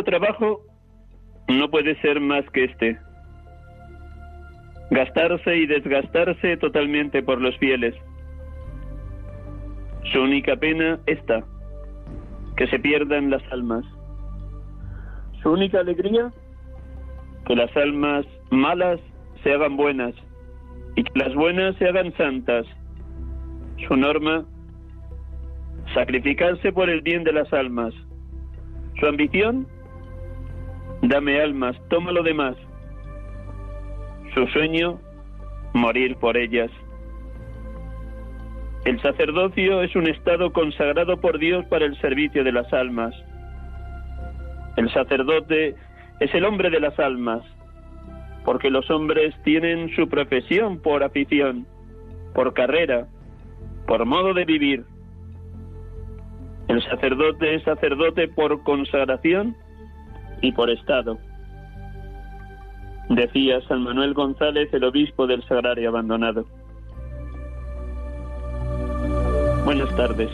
trabajo no puede ser más que este. Gastarse y desgastarse totalmente por los fieles. Su única pena esta, que se pierdan las almas. Su única alegría, que las almas malas se hagan buenas y que las buenas se hagan santas. Su norma, sacrificarse por el bien de las almas. Su ambición, dame almas, toma lo demás. Su sueño, morir por ellas. El sacerdocio es un estado consagrado por Dios para el servicio de las almas. El sacerdote es el hombre de las almas, porque los hombres tienen su profesión por afición, por carrera, por modo de vivir. El sacerdote es sacerdote por consagración y por estado. Decía San Manuel González, el obispo del Sagrario Abandonado. Buenas tardes.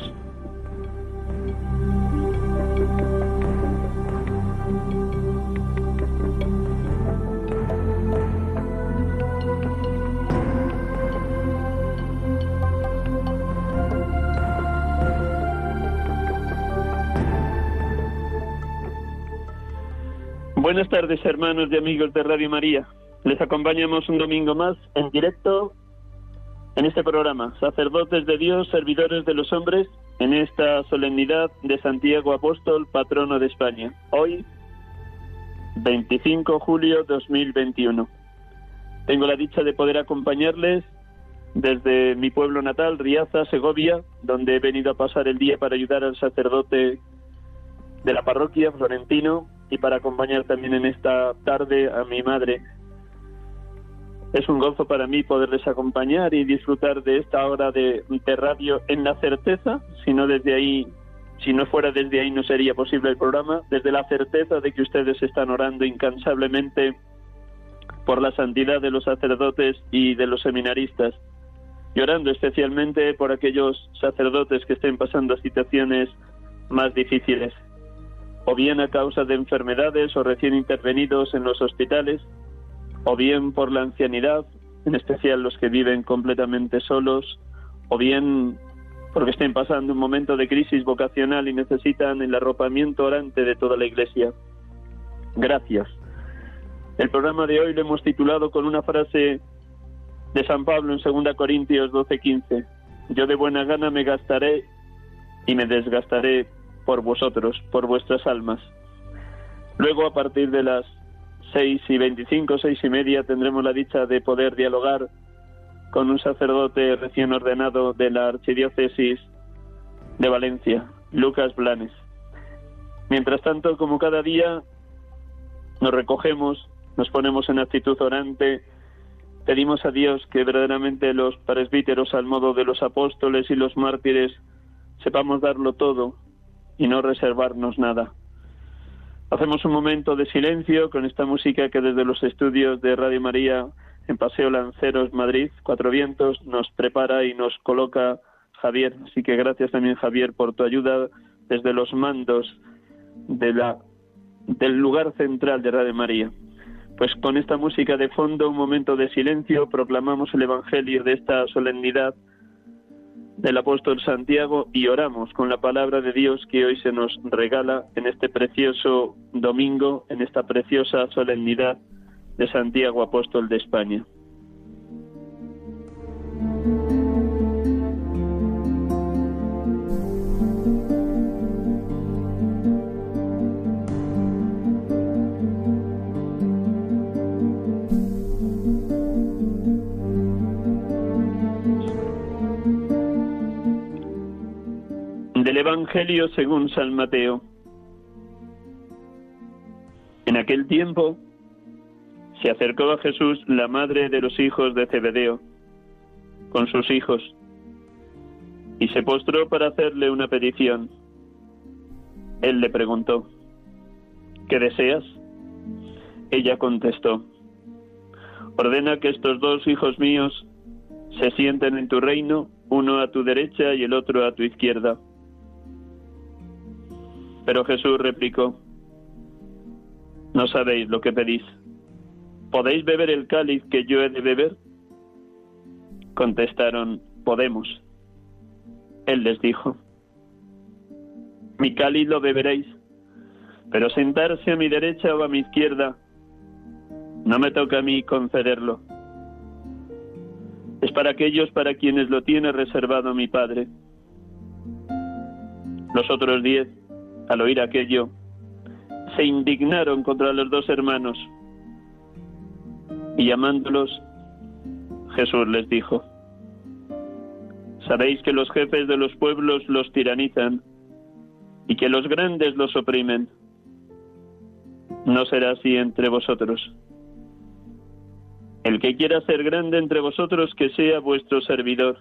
Buenas tardes, hermanos y amigos de Radio María. Les acompañamos un domingo más en directo en este programa, Sacerdotes de Dios, Servidores de los Hombres, en esta solemnidad de Santiago Apóstol, patrono de España. Hoy, 25 de julio 2021. Tengo la dicha de poder acompañarles desde mi pueblo natal, Riaza, Segovia, donde he venido a pasar el día para ayudar al sacerdote de la parroquia, Florentino, y para acompañar también en esta tarde a mi madre. Es un gozo para mí poderles acompañar y disfrutar de esta hora de, radio en la certeza, si no desde ahí, si no fuera desde ahí no sería posible el programa, desde la certeza de que ustedes están orando incansablemente por la santidad de los sacerdotes y de los seminaristas, llorando especialmente por aquellos sacerdotes que estén pasando situaciones más difíciles o bien a causa de enfermedades o recién intervenidos en los hospitales, o bien por la ancianidad, en especial los que viven completamente solos, o bien porque estén pasando un momento de crisis vocacional y necesitan el arropamiento orante de toda la Iglesia. Gracias. El programa de hoy lo hemos titulado con una frase de San Pablo en 2 Corintios 12:15. Yo de buena gana me gastaré y me desgastaré por vosotros, por vuestras almas. Luego, a partir de las seis y veinticinco, seis y media, tendremos la dicha de poder dialogar con un sacerdote recién ordenado de la Archidiócesis de Valencia, Lucas Blanes. Mientras tanto, como cada día, nos recogemos, nos ponemos en actitud orante Pedimos a Dios que verdaderamente los presbíteros, al modo de los apóstoles y los mártires, sepamos darlo todo y no reservarnos nada. Hacemos un momento de silencio con esta música que desde los estudios de Radio María en Paseo Lanceros, Madrid, Cuatro Vientos, nos prepara y nos coloca Javier. Así que gracias también, Javier, por tu ayuda desde los mandos de la, del lugar central de Radio María. Pues con esta música de fondo, un momento de silencio, proclamamos el Evangelio de esta solemnidad del apóstol Santiago y oramos con la palabra de Dios que hoy se nos regala en este precioso domingo, en esta preciosa solemnidad de Santiago, apóstol de España. Evangelio según San Mateo. En aquel tiempo se acercó a Jesús la madre de los hijos de Zebedeo con sus hijos y se postró para hacerle una petición. Él le preguntó, ¿qué deseas? Ella contestó, ordena que estos dos hijos míos se sienten en tu reino, uno a tu derecha y el otro a tu izquierda. Pero Jesús replicó, no sabéis lo que pedís. ¿Podéis beber el cáliz que yo he de beber? Contestaron, podemos. Él les dijo, mi cáliz lo beberéis, pero sentarse a mi derecha o a mi izquierda, no me toca a mí concederlo. Es para aquellos para quienes lo tiene reservado mi Padre. Los otros diez al oír aquello, se indignaron contra los dos hermanos y llamándolos, Jesús les dijo, Sabéis que los jefes de los pueblos los tiranizan y que los grandes los oprimen. No será así entre vosotros. El que quiera ser grande entre vosotros, que sea vuestro servidor.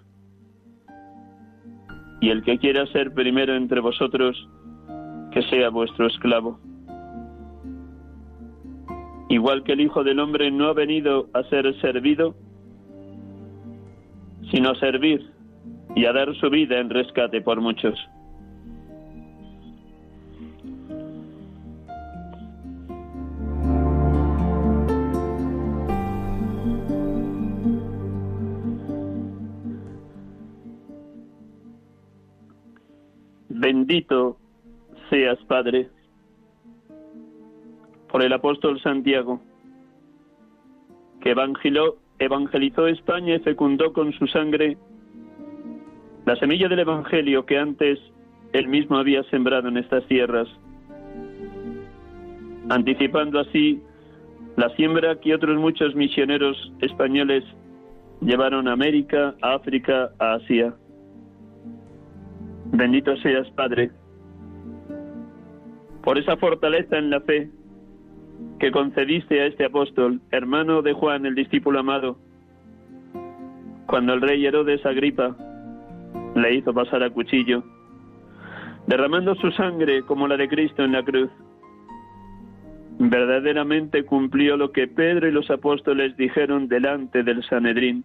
Y el que quiera ser primero entre vosotros, que sea vuestro esclavo. Igual que el Hijo del Hombre no ha venido a ser servido, sino a servir y a dar su vida en rescate por muchos. Bendito seas, Padre, por el apóstol Santiago, que evangelizó, evangelizó España y fecundó con su sangre la semilla del Evangelio que antes él mismo había sembrado en estas tierras, anticipando así la siembra que otros muchos misioneros españoles llevaron a América, a África, a Asia. Bendito seas, Padre, por esa fortaleza en la fe que concediste a este apóstol, hermano de Juan, el discípulo amado, cuando el rey Herodes Agripa le hizo pasar a cuchillo, derramando su sangre como la de Cristo en la cruz. Verdaderamente cumplió lo que Pedro y los apóstoles dijeron delante del Sanedrín.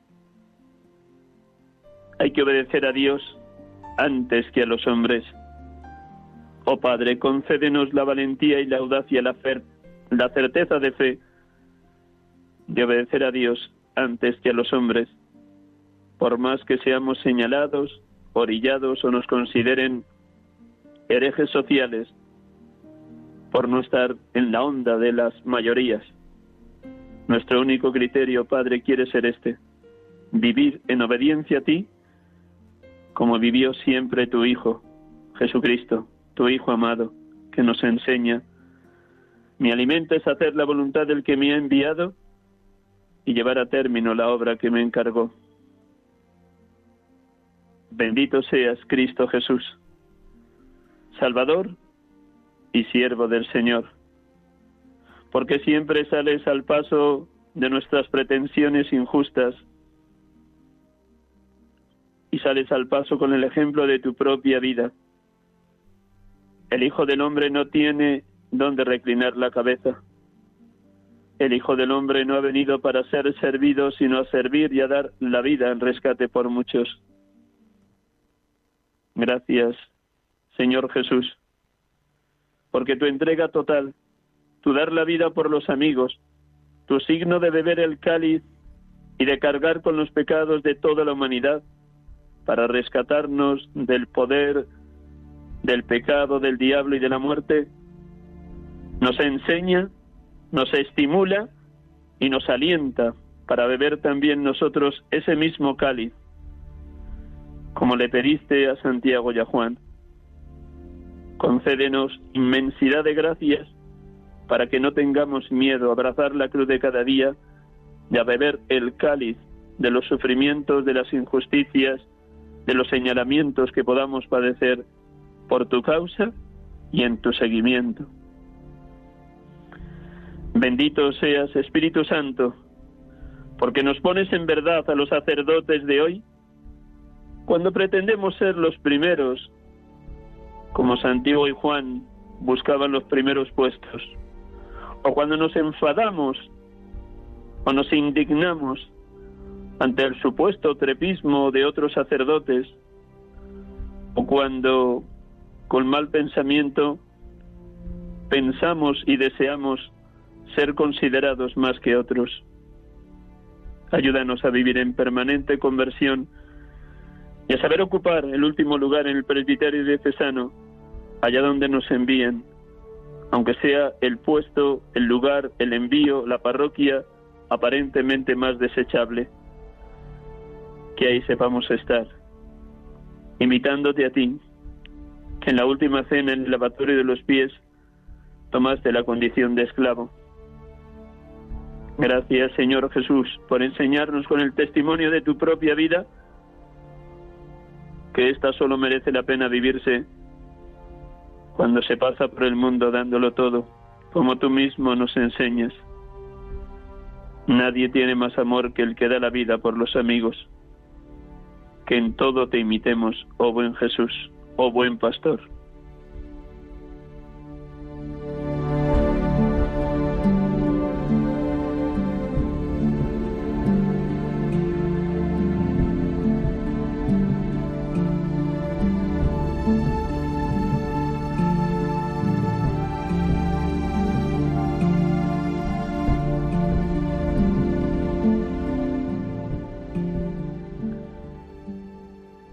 Hay que obedecer a Dios antes que a los hombres. Oh Padre, concédenos la valentía y la audacia, la, la certeza de fe de obedecer a Dios antes que a los hombres, por más que seamos señalados, orillados o nos consideren herejes sociales por no estar en la onda de las mayorías. Nuestro único criterio, Padre, quiere ser este, vivir en obediencia a ti como vivió siempre tu Hijo, Jesucristo tu Hijo amado, que nos enseña, mi alimento es hacer la voluntad del que me ha enviado y llevar a término la obra que me encargó. Bendito seas, Cristo Jesús, Salvador y siervo del Señor, porque siempre sales al paso de nuestras pretensiones injustas y sales al paso con el ejemplo de tu propia vida. El Hijo del Hombre no tiene donde reclinar la cabeza. El Hijo del Hombre no ha venido para ser servido, sino a servir y a dar la vida en rescate por muchos. Gracias, Señor Jesús, porque tu entrega total, tu dar la vida por los amigos, tu signo de beber el cáliz y de cargar con los pecados de toda la humanidad para rescatarnos del poder, del pecado, del diablo y de la muerte, nos enseña, nos estimula y nos alienta para beber también nosotros ese mismo cáliz, como le pediste a Santiago y a Juan. Concédenos inmensidad de gracias para que no tengamos miedo a abrazar la cruz de cada día y a beber el cáliz de los sufrimientos, de las injusticias, de los señalamientos que podamos padecer por tu causa y en tu seguimiento. Bendito seas, Espíritu Santo, porque nos pones en verdad a los sacerdotes de hoy cuando pretendemos ser los primeros, como Santiago y Juan buscaban los primeros puestos, o cuando nos enfadamos o nos indignamos ante el supuesto trepismo de otros sacerdotes, o cuando con mal pensamiento pensamos y deseamos ser considerados más que otros. Ayúdanos a vivir en permanente conversión y a saber ocupar el último lugar en el presbiterio diocesano, allá donde nos envíen, aunque sea el puesto, el lugar, el envío, la parroquia aparentemente más desechable, que ahí sepamos estar, imitándote a ti, en la última cena en el lavatorio de los pies tomaste la condición de esclavo Gracias, Señor Jesús, por enseñarnos con el testimonio de tu propia vida que ésta solo merece la pena vivirse cuando se pasa por el mundo dándolo todo, como tú mismo nos enseñas. Nadie tiene más amor que el que da la vida por los amigos. Que en todo te imitemos, oh buen Jesús, oh buen pastor.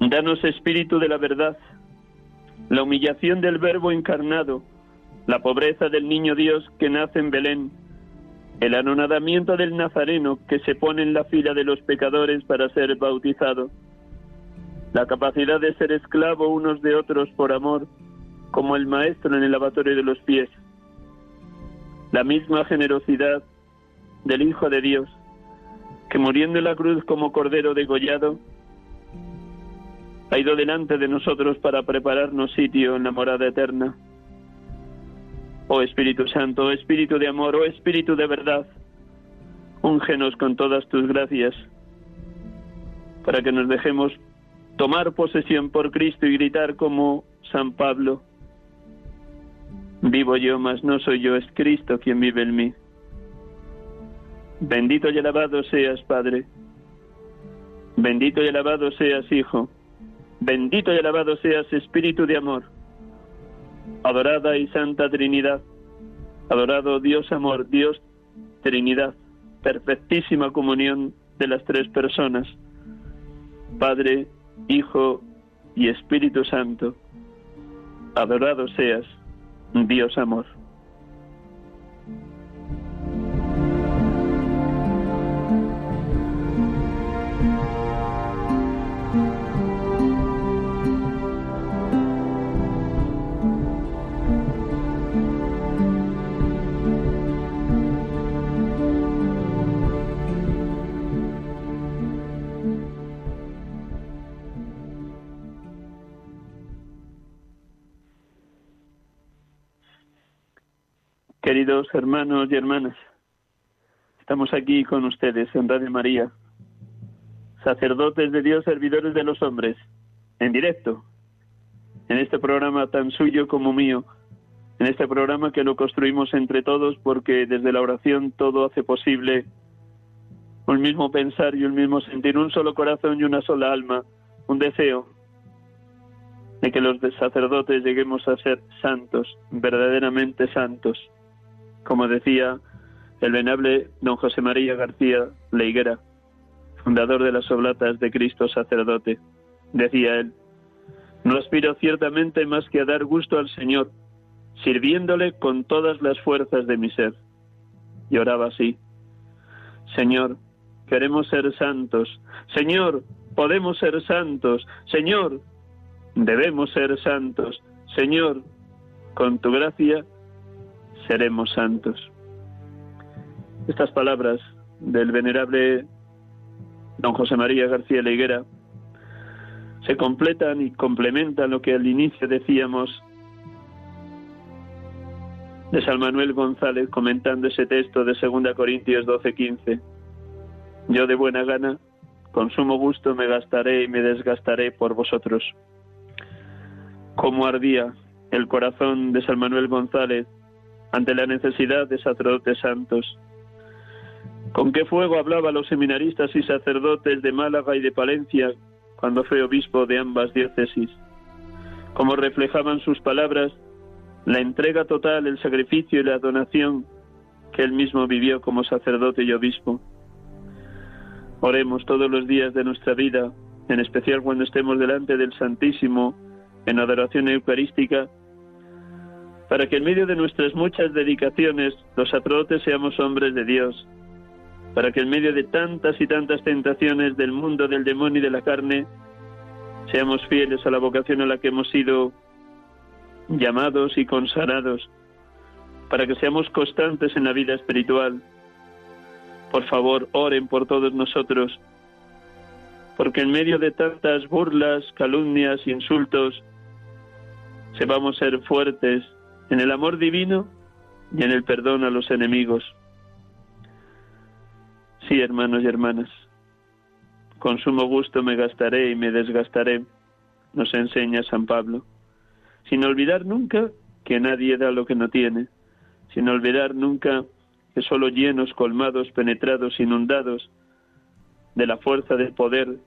Danos espíritu de la verdad, la humillación del Verbo encarnado, la pobreza del niño Dios que nace en Belén, el anonadamiento del Nazareno que se pone en la fila de los pecadores para ser bautizado, la capacidad de ser esclavo unos de otros por amor, como el Maestro en el lavatorio de los pies, la misma generosidad del Hijo de Dios, que muriendo en la cruz como cordero degollado, ha ido delante de nosotros para prepararnos sitio en la morada eterna. Oh Espíritu Santo, oh Espíritu de amor, oh Espíritu de verdad, úngenos con todas tus gracias, para que nos dejemos tomar posesión por Cristo y gritar como San Pablo, vivo yo, mas no soy yo, es Cristo quien vive en mí. Bendito y alabado seas, Padre. Bendito y alabado seas, Hijo Bendito y alabado seas, Espíritu de amor. Adorada y Santa Trinidad. Adorado Dios amor, Dios Trinidad. Perfectísima comunión de las tres personas. Padre, Hijo y Espíritu Santo. Adorado seas, Dios amor. Queridos hermanos y hermanas, Estamos aquí con ustedes en Radio María, sacerdotes de Dios, servidores de los hombres, en directo, en este programa tan suyo como mío, en este programa que lo construimos entre todos porque desde la oración todo hace posible un mismo pensar y un mismo sentir, un solo corazón y una sola alma, un deseo de que los sacerdotes lleguemos a ser santos, verdaderamente santos, como decía el venerable don José María García Leiguera, fundador de las Oblatas de Cristo sacerdote. Decía él, no aspiro ciertamente más que a dar gusto al Señor, sirviéndole con todas las fuerzas de mi ser. Y oraba así, Señor, queremos ser santos, Señor, podemos ser santos, Señor, debemos ser santos, Señor, con tu gracia seremos santos. Estas palabras del venerable don José María García Leguera se completan y complementan lo que al inicio decíamos de San Manuel González comentando ese texto de 2 Corintios 12:15. Yo de buena gana, con sumo gusto me gastaré y me desgastaré por vosotros. Cómo ardía el corazón de San Manuel González ante la necesidad de sacerdotes santos con qué fuego hablaba a los seminaristas y sacerdotes de Málaga y de Palencia cuando fue obispo de ambas diócesis. Cómo reflejaban sus palabras la entrega total, el sacrificio y la donación que él mismo vivió como sacerdote y obispo. Oremos todos los días de nuestra vida, en especial cuando estemos delante del Santísimo en adoración eucarística, para que en medio de nuestras muchas dedicaciones los sacerdotes seamos hombres de Dios, para que en medio de tantas y tantas tentaciones del mundo, del demonio y de la carne, seamos fieles a la vocación a la que hemos sido llamados y consagrados, para que seamos constantes en la vida espiritual. Por favor, oren por todos nosotros, porque en medio de tantas burlas, calumnias, insultos, sepamos ser fuertes en el amor divino y en el perdón a los enemigos. Sí, hermanos y hermanas, con sumo gusto me gastaré y me desgastaré, nos enseña San Pablo, sin olvidar nunca que nadie da lo que no tiene, sin olvidar nunca que solo llenos, colmados, penetrados, inundados de la fuerza del poder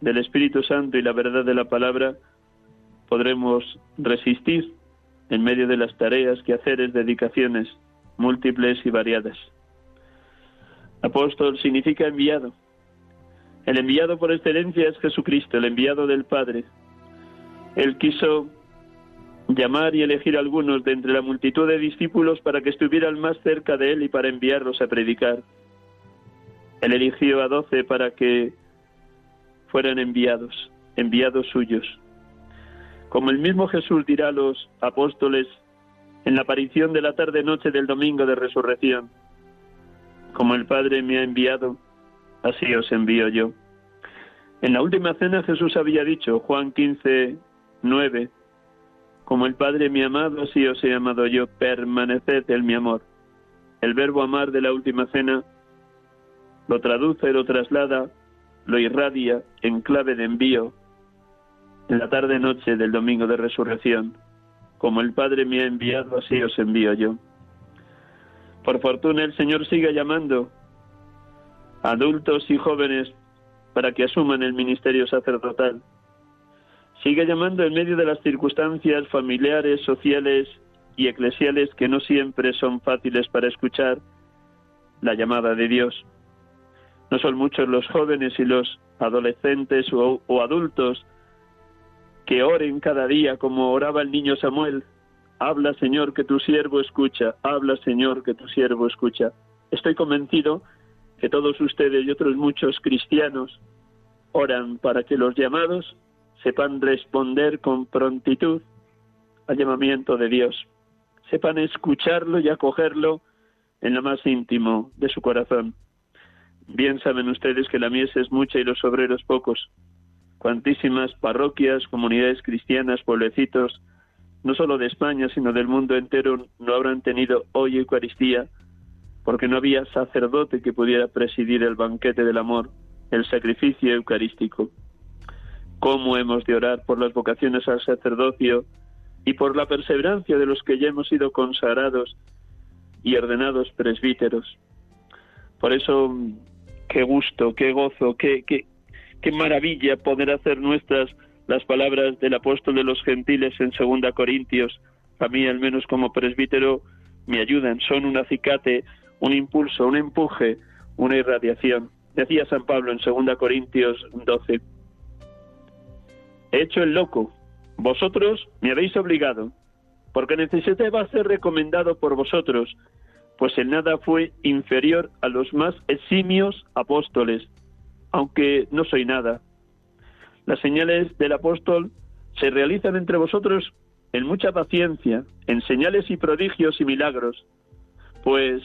del Espíritu Santo y la verdad de la palabra, podremos resistir en medio de las tareas, quehaceres, dedicaciones múltiples y variadas. Apóstol significa enviado. El enviado por excelencia es Jesucristo, el enviado del Padre. Él quiso llamar y elegir a algunos de entre la multitud de discípulos para que estuvieran más cerca de Él y para enviarlos a predicar. Él eligió a doce para que fueran enviados, enviados suyos. Como el mismo Jesús dirá a los apóstoles en la aparición de la tarde-noche del domingo de resurrección, como el Padre me ha enviado, así os envío yo. En la última cena Jesús había dicho, Juan 15, 9, como el Padre me ha amado, así os he amado yo, permaneced en mi amor. El verbo amar de la última cena lo traduce, lo traslada, lo irradia en clave de envío en la tarde-noche del domingo de resurrección. Como el Padre me ha enviado, así os envío yo. Por fortuna el Señor sigue llamando a adultos y jóvenes para que asuman el ministerio sacerdotal. Sigue llamando en medio de las circunstancias familiares, sociales y eclesiales que no siempre son fáciles para escuchar la llamada de Dios. No son muchos los jóvenes y los adolescentes o adultos que oren cada día como oraba el niño Samuel Habla, Señor, que tu siervo escucha. Habla, Señor, que tu siervo escucha. Estoy convencido que todos ustedes y otros muchos cristianos oran para que los llamados sepan responder con prontitud al llamamiento de Dios, sepan escucharlo y acogerlo en lo más íntimo de su corazón. Bien saben ustedes que la mies es mucha y los obreros pocos. Cuantísimas parroquias, comunidades cristianas, pueblecitos, no solo de España, sino del mundo entero, no habrán tenido hoy Eucaristía porque no había sacerdote que pudiera presidir el banquete del amor, el sacrificio eucarístico. ¿Cómo hemos de orar por las vocaciones al sacerdocio y por la perseverancia de los que ya hemos sido consagrados y ordenados presbíteros? Por eso, qué gusto, qué gozo, qué, qué, qué maravilla poder hacer nuestras las palabras del apóstol de los gentiles en Segunda Corintios. A mí, al menos como presbítero, me ayudan, son un acicate, un impulso, un empuje, una irradiación. Decía San Pablo en Segunda Corintios 12. He hecho el loco, vosotros me habéis obligado, porque necesitaba ser recomendado por vosotros, pues en nada fue inferior a los más eximios apóstoles, aunque no soy nada, las señales del apóstol se realizan entre vosotros en mucha paciencia, en señales y prodigios y milagros, pues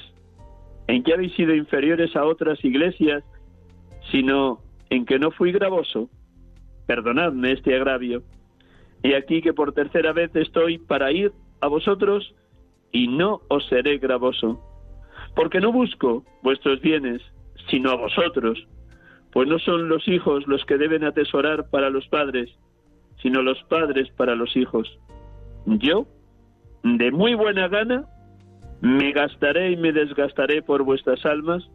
en que habéis sido inferiores a otras iglesias, sino en que no fui gravoso. Perdonadme este agravio. Y aquí que por tercera vez estoy para ir a vosotros y no os seré gravoso, porque no busco vuestros bienes, sino a vosotros, pues no son los hijos los que deben atesorar para los padres, sino los padres para los hijos. Yo, de muy buena gana, me gastaré y me desgastaré por vuestras almas,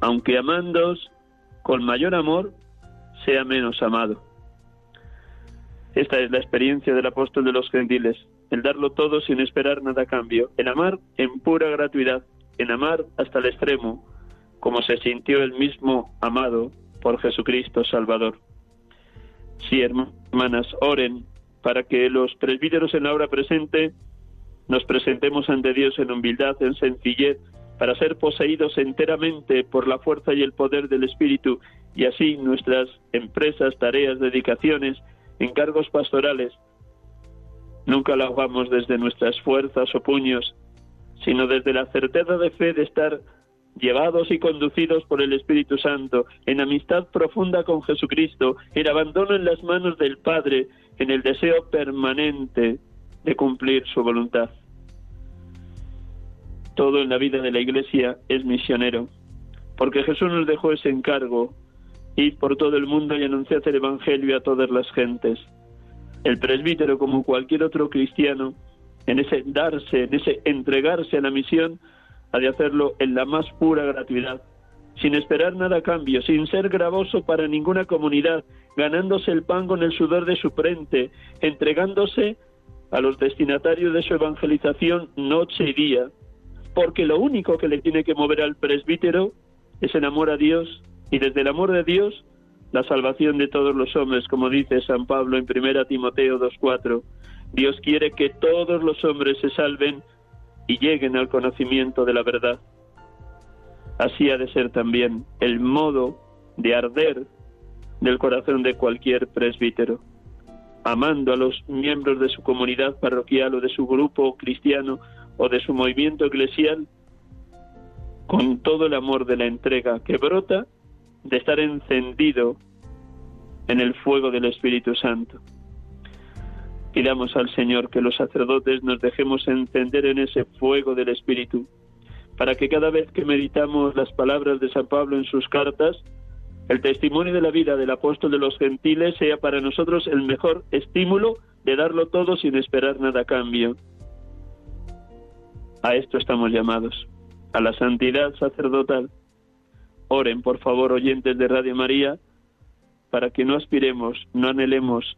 aunque amándoos con mayor amor, sea menos amado. Esta es la experiencia del apóstol de los gentiles, el darlo todo sin esperar nada a cambio, en amar en pura gratuidad, en amar hasta el extremo, como se sintió el mismo amado por Jesucristo Salvador. Sí, hermanas, oren para que los presbíteros en la hora presente nos presentemos ante Dios en humildad, en sencillez, para ser poseídos enteramente por la fuerza y el poder del Espíritu y así nuestras empresas, tareas, dedicaciones, encargos pastorales, nunca lo hagamos desde nuestras fuerzas o puños, sino desde la certeza de fe de estar llevados y conducidos por el Espíritu Santo, en amistad profunda con Jesucristo, en abandono en las manos del Padre, en el deseo permanente de cumplir su voluntad. Todo en la vida de la Iglesia es misionero, porque Jesús nos dejó ese encargo, ir por todo el mundo y anunciar el Evangelio a todas las gentes. El presbítero, como cualquier otro cristiano, en ese darse, en ese entregarse a la misión, ha de hacerlo en la más pura gratuidad, sin esperar nada a cambio, sin ser gravoso para ninguna comunidad, ganándose el pan con el sudor de su frente, entregándose a los destinatarios de su evangelización noche y día, porque lo único que le tiene que mover al presbítero es el amor a Dios y desde el amor de Dios la salvación de todos los hombres, como dice San Pablo en 1 Timoteo 2.4. Dios quiere que todos los hombres se salven y lleguen al conocimiento de la verdad. Así ha de ser también el modo de arder del corazón de cualquier presbítero, amando a los miembros de su comunidad parroquial o de su grupo cristiano o de su movimiento eclesial con todo el amor de la entrega que brota de estar encendido en el fuego del Espíritu Santo. Pidamos al Señor que los sacerdotes nos dejemos encender en ese fuego del Espíritu, para que cada vez que meditamos las palabras de San Pablo en sus cartas, el testimonio de la vida del apóstol de los gentiles sea para nosotros el mejor estímulo de darlo todo sin esperar nada a cambio. A esto estamos llamados, a la santidad sacerdotal. Oren, por favor, oyentes de Radio María, para que no aspiremos, no anhelemos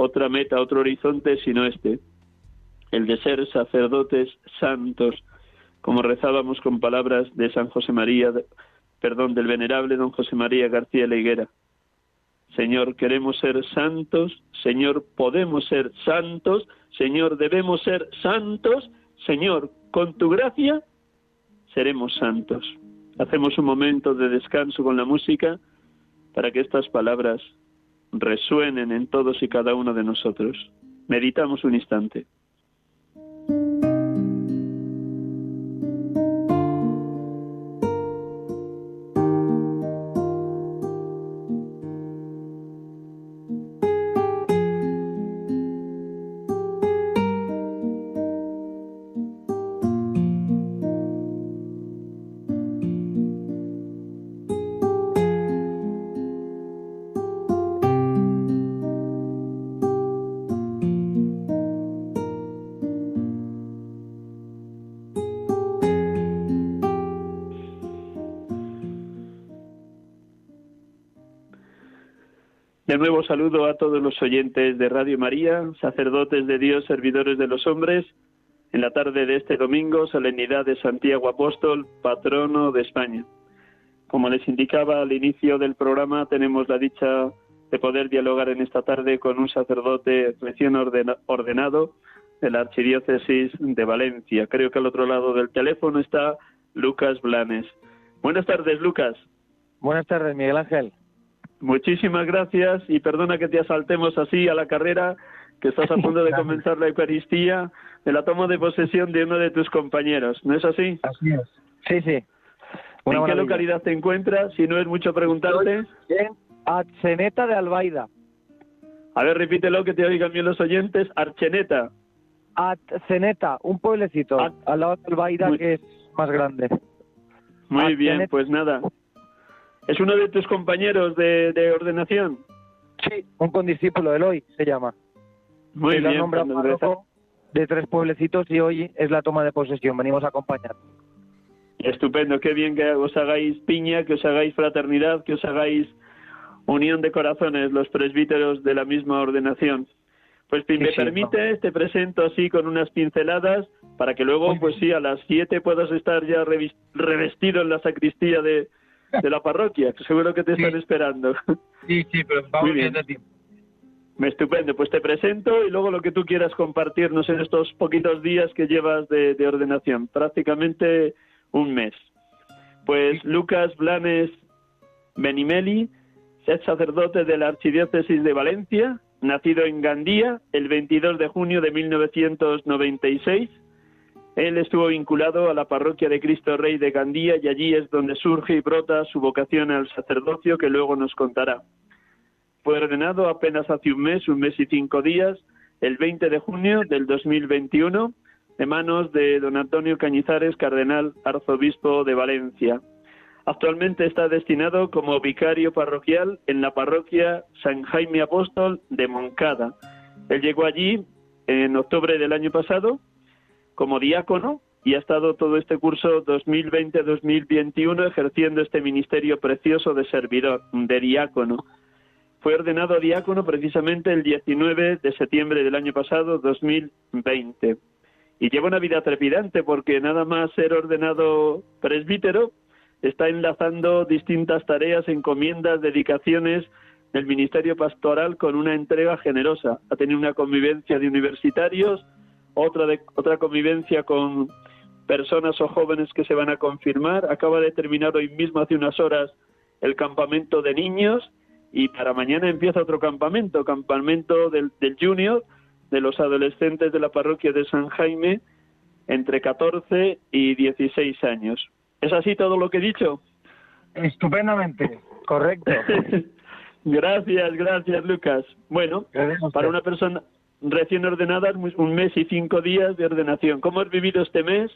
otra meta, otro horizonte, sino este, el de ser sacerdotes santos, como rezábamos con palabras de San José María, perdón, del venerable don José María García Leguera. Señor, queremos ser santos, Señor, podemos ser santos, Señor, debemos ser santos, Señor, con tu gracia seremos santos. Hacemos un momento de descanso con la música para que estas palabras resuenen en todos y cada uno de nosotros. Meditamos un instante. Saludo a todos los oyentes de Radio María, sacerdotes de Dios, servidores de los hombres. En la tarde de este domingo, solemnidad de Santiago Apóstol, patrono de España. Como les indicaba al inicio del programa, tenemos la dicha de poder dialogar en esta tarde con un sacerdote recién ordenado de la Archidiócesis de Valencia. Creo que al otro lado del teléfono está Lucas Blanes. Buenas tardes, Lucas. Buenas tardes, Miguel Ángel. Muchísimas gracias y perdona que te asaltemos así a la carrera, que estás a punto de comenzar la Eucaristía, de la toma de posesión de uno de tus compañeros, ¿no es así? Así es. Sí, sí. ¿En qué localidad te encuentras? Si no es mucho preguntarte. En Archeneta de Albaida. A ver, repítelo que te oigan bien los oyentes. Archeneta. Archeneta, un pueblecito al lado de Albaida que es más grande. Muy bien, pues nada. ¿Es uno de tus compañeros de, ordenación? Sí, un condiscípulo, Eloy se llama. Muy bien. de tres pueblecitos y hoy es la toma de posesión. Venimos a acompañar. Estupendo, qué bien que os hagáis piña, que os hagáis fraternidad, que os hagáis unión de corazones, los presbíteros de la misma ordenación. Pues si me permite, te presento así con unas pinceladas para que luego, pues sí, a las siete puedas estar ya revestido en la sacristía de, de la parroquia, seguro que te están esperando. Sí, sí, pero vamos bien tiempo. Estupendo, pues te presento y luego lo que tú quieras compartirnos en estos poquitos días que llevas de, ordenación, prácticamente un mes. Pues Lucas Blanes Benimeli, es sacerdote de la Archidiócesis de Valencia, nacido en Gandía el 22 de junio de 1996 él estuvo vinculado a la parroquia de Cristo Rey de Gandía y allí es donde surge y brota su vocación al sacerdocio que luego nos contará. Fue ordenado apenas hace un mes, un mes y cinco días, el 20 de junio del 2021, de manos de don Antonio Cañizares, cardenal arzobispo de Valencia. Actualmente está destinado como vicario parroquial en la parroquia San Jaime Apóstol de Moncada. Él llegó allí en octubre del año pasado como diácono y ha estado todo este curso 2020-2021 ejerciendo este ministerio precioso de servidor, de diácono. Fue ordenado diácono precisamente el 19 de septiembre del año pasado, 2020. Y lleva una vida trepidante porque nada más ser ordenado presbítero, está enlazando distintas tareas, encomiendas, dedicaciones del ministerio pastoral con una entrega generosa. Ha tenido una convivencia de universitarios, otra, de, otra convivencia con personas o jóvenes que se van a confirmar. Acaba de terminar hoy mismo, hace unas horas, el campamento de niños y para mañana empieza otro campamento, campamento del, del junior, de los adolescentes de la parroquia de San Jaime, entre 14 y 16 años. ¿Es así todo lo que he dicho? Estupendamente, correcto. gracias, gracias Lucas. Bueno, para una persona recién ordenadas, un mes y cinco días de ordenación. ¿Cómo has vivido este mes?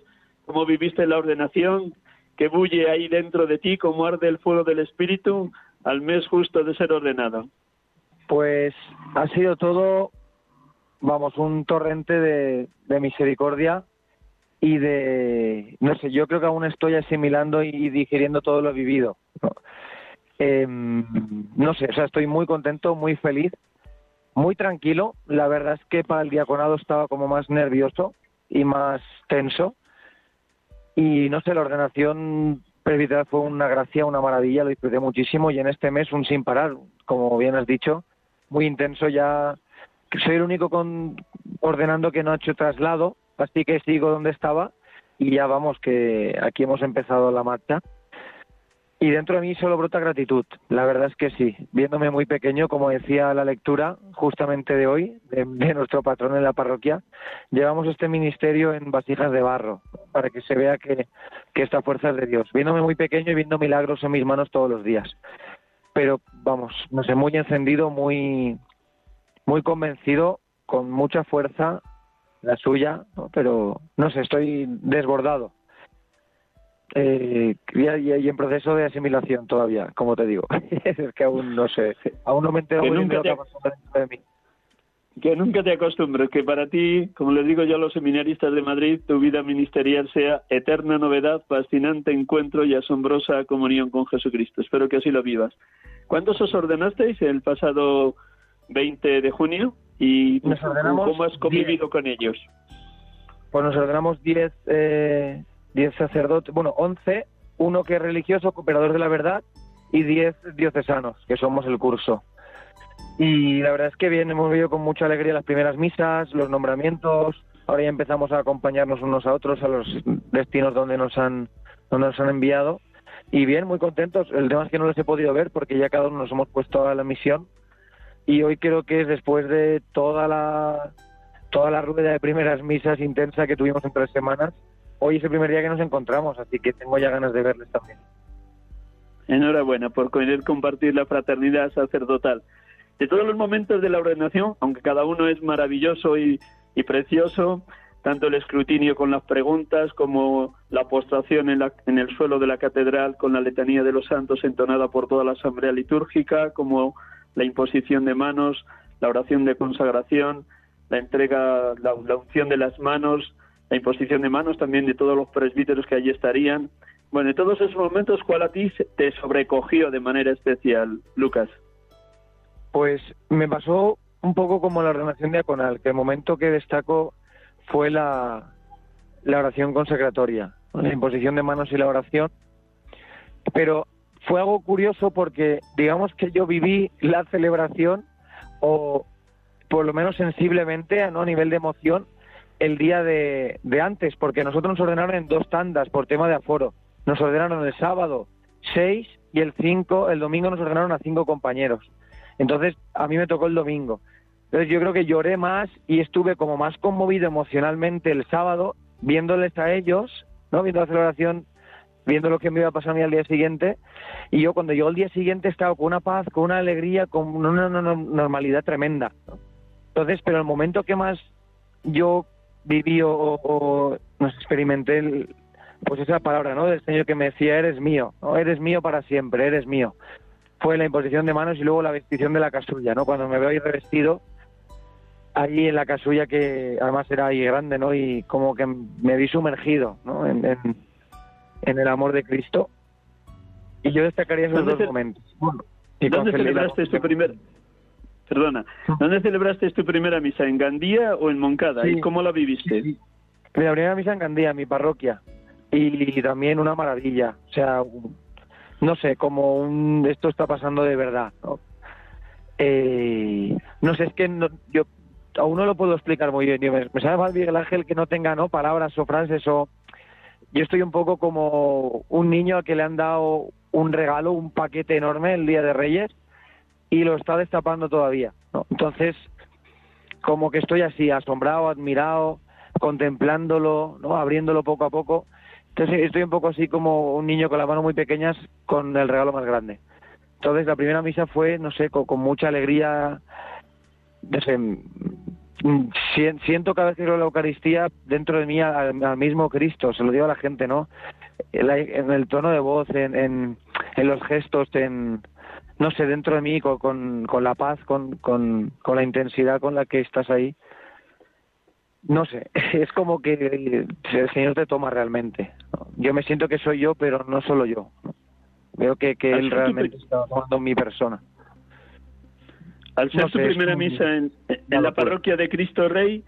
¿Cómo viviste la ordenación? ¿Qué bulle ahí dentro de ti? ¿Cómo arde el fuego del Espíritu al mes justo de ser ordenado? Pues ha sido todo, vamos, un torrente de, misericordia y de, no sé, yo creo que aún estoy asimilando y digiriendo todo lo vivido. Em, no sé, o sea, estoy muy contento, muy feliz muy tranquilo. La verdad es que para el diaconado estaba como más nervioso y más tenso. Y no sé, la ordenación presbiteral fue una gracia, una maravilla, lo disfruté muchísimo y en este mes un sin parar, como bien has dicho, muy intenso ya. Soy el único con, ordenando que no ha hecho traslado, así que sigo donde estaba y ya vamos que aquí hemos empezado la marcha. Y dentro de mí solo brota gratitud, la verdad es que sí. Viéndome muy pequeño, como decía la lectura justamente de hoy, de, nuestro patrón en la parroquia, llevamos este ministerio en vasijas de barro, para que se vea que, que esta fuerza es de Dios. Viéndome muy pequeño y viendo milagros en mis manos todos los días. Pero vamos, no sé, muy encendido, muy, muy convencido, con mucha fuerza, la suya, pero no sé, estoy desbordado eh, y, en proceso de asimilación todavía, como te digo. es que aún no sé, aún no me entero muy bien de dentro mí. que nunca te acostumbres, que para ti, como les digo yo a los seminaristas de Madrid, tu vida ministerial sea eterna novedad, fascinante encuentro y asombrosa comunión con Jesucristo. Espero que así lo vivas. ¿Cuántos os ordenasteis el pasado 20 de junio? ¿Y cómo has convivido con ellos? Pues nos ordenamos 10 eh, sacerdotes, bueno, 11, uno que es religioso, cooperador de la verdad, y 10 diocesanos, que somos el curso. Y la verdad es que bien, hemos vivido con mucha alegría las primeras misas, los nombramientos, ahora ya empezamos a acompañarnos unos a otros a los destinos donde nos han, donde nos han enviado. Y bien, muy contentos. El tema es que no les he podido ver porque ya cada uno nos hemos puesto a la misión. Y hoy creo que es después de toda la, toda la rueda de primeras misas intensa que tuvimos en tres semanas, hoy es el primer día que nos encontramos, así que tengo ya ganas de verles también. Enhorabuena por querer compartir la fraternidad sacerdotal de todos los momentos de la ordenación, aunque cada uno es maravilloso y, precioso, tanto el escrutinio con las preguntas como la postración en, el suelo de la catedral con la letanía de los santos entonada por toda la asamblea litúrgica, como la imposición de manos, la oración de consagración, la entrega, la, la unción de las manos, la imposición de manos también de todos los presbíteros que allí estarían. Bueno, en todos esos momentos, ¿cuál a ti te sobrecogió de manera especial, Lucas? Pues me pasó un poco como la ordenación diaconal, que el momento que destaco fue la, la oración consecratoria, la imposición de manos y la oración. Pero fue algo curioso porque digamos que yo viví la celebración o por lo menos sensiblemente ¿no? a nivel de emoción el día de, antes, porque nosotros nos ordenaron en dos tandas por tema de aforo. Nos ordenaron el sábado seis y el cinco, el domingo nos ordenaron a cinco compañeros. Entonces, a mí me tocó el domingo. Entonces, yo creo que lloré más y estuve como más conmovido emocionalmente el sábado, viéndoles a ellos, ¿no? Viendo la celebración, viendo lo que me iba a pasar a mí al día siguiente. Y yo, cuando llegó el día siguiente, estaba con una paz, con una alegría, con una, normalidad tremenda. Entonces, pero el momento que más yo viví o, o nos experimenté, pues esa palabra, ¿no? Del Señor que me decía, eres mío, ¿no? eres mío para siempre, eres mío fue la imposición de manos y luego la vestición de la casulla, ¿no? Cuando me veo ahí revestido, allí en la casulla que además era ahí grande, ¿no? Y como que me vi sumergido, ¿no? En, el amor de Cristo. Y yo destacaría esos dos momentos. ¿Dónde celebraste tu primer... Perdona, ¿dónde celebraste tu primera misa? ¿En Gandía o en Moncada? ¿Y cómo la viviste? Mi primera misa en Gandía, mi parroquia. Y, también una maravilla. O sea, no sé, como un, esto está pasando de verdad. ¿no? Eh, no sé, es que no, yo aún no lo puedo explicar muy bien. me, me, sabe mal Miguel Ángel que no tenga no palabras o frases o... Yo estoy un poco como un niño al que le han dado un regalo, un paquete enorme el Día de Reyes y lo está destapando todavía. ¿no? Entonces, como que estoy así, asombrado, admirado, contemplándolo, ¿no? abriéndolo poco a poco entonces estoy un poco así como un niño con las manos muy pequeñas con el regalo más grande. Entonces la primera misa fue, no sé, con, mucha alegría. No mm, siento cada vez que veo la Eucaristía dentro de mí al, mismo Cristo, se lo digo a la gente, ¿no? En, el tono de voz, en, en, los gestos, en, no sé, dentro de mí, con, con, la paz, con, con, con la intensidad con la que estás ahí no sé, es como que el Señor te toma realmente. Yo me siento que soy yo, pero no solo yo. Veo que, que Él realmente está tomando mi persona. Al ser tu primera misa en, en la parroquia de Cristo Rey,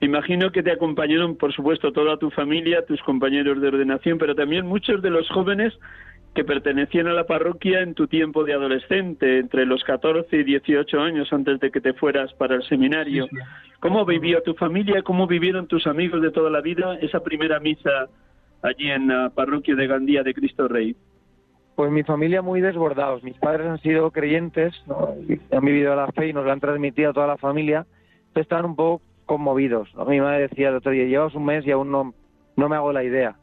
imagino que te acompañaron, por supuesto, toda tu familia, tus compañeros de ordenación, pero también muchos de los jóvenes que pertenecían a la parroquia en tu tiempo de adolescente, entre los 14 y 18 años antes de que te fueras para el seminario. ¿Cómo vivió tu familia, cómo vivieron tus amigos de toda la vida esa primera misa allí en la parroquia de Gandía de Cristo Rey? Pues mi familia muy desbordados. Mis padres han sido creyentes, han vivido la fe y nos la han transmitido a toda la familia. Estaban un poco conmovidos. Mi madre decía el otro día, llevamos un mes y aún no, no me hago la idea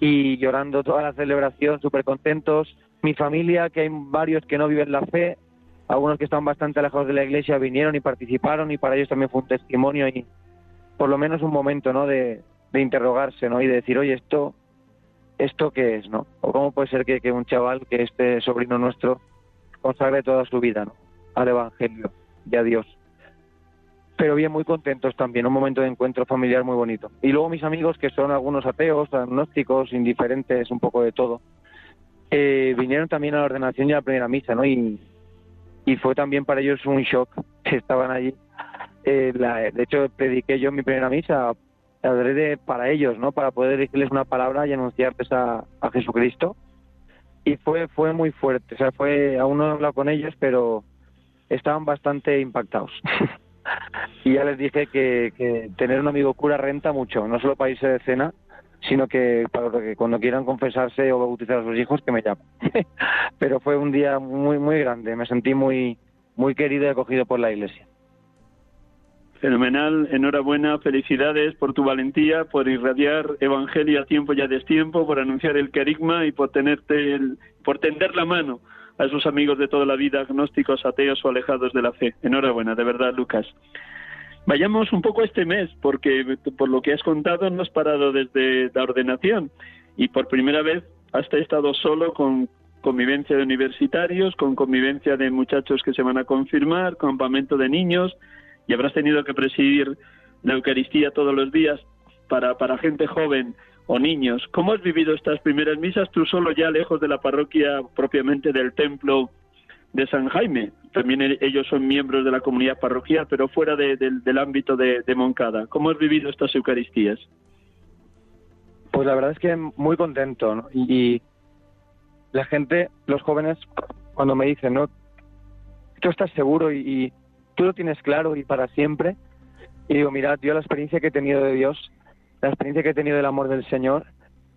y llorando toda la celebración, súper contentos. Mi familia, que hay varios que no viven la fe, algunos que están bastante alejados de la iglesia, vinieron y participaron y para ellos también fue un testimonio y por lo menos un momento ¿no? de, de interrogarse ¿no? y de decir, oye, esto, ¿esto qué es? ¿no? ¿O cómo puede ser que, que un chaval, que este sobrino nuestro, consagre toda su vida ¿no? al Evangelio y a Dios? Pero bien, muy contentos también, un momento de encuentro familiar muy bonito. Y luego mis amigos, que son algunos ateos, agnósticos, indiferentes, un poco de todo, eh, vinieron también a la ordenación y a la primera misa, ¿no? Y, y fue también para ellos un shock estaban allí. Eh, de hecho, prediqué yo mi primera misa adrede para ellos, ¿no? Para poder decirles una palabra y anunciarles a, a Jesucristo. Y fue fue muy fuerte, o sea, fue aún no he hablado con ellos, pero estaban bastante impactados. y ya les dije que, tener un amigo cura renta mucho, no solo para irse de cena, sino que para que cuando quieran confesarse o bautizar a sus hijos que me llamen. Pero fue un día muy muy grande, me sentí muy muy querido y acogido por la iglesia. Fenomenal, enhorabuena, felicidades por tu valentía, por irradiar evangelio a tiempo y a destiempo, por anunciar el carigma y por tenerte el, por tender la mano a esos amigos de toda la vida, agnósticos, ateos o alejados de la fe. Enhorabuena, de verdad, Lucas. Vayamos un poco este mes, porque por lo que has contado no has parado desde la ordenación y por primera vez has estado solo con convivencia de universitarios, con convivencia de muchachos que se van a confirmar, campamento de niños y habrás tenido que presidir la Eucaristía todos los días para gente joven o niños. ¿Cómo has vivido estas primeras misas tú solo ya lejos de la parroquia propiamente del templo de San Jaime? También ellos son miembros de la comunidad parroquial, pero fuera del ámbito de, Moncada. ¿Cómo has vivido estas Eucaristías? Pues la verdad es que muy contento. Y, la gente, los jóvenes, cuando me dicen, ¿no? Tú estás seguro y, y tú lo tienes claro y para siempre. Y digo, mira, yo la experiencia que he tenido de Dios la experiencia que he tenido del amor del Señor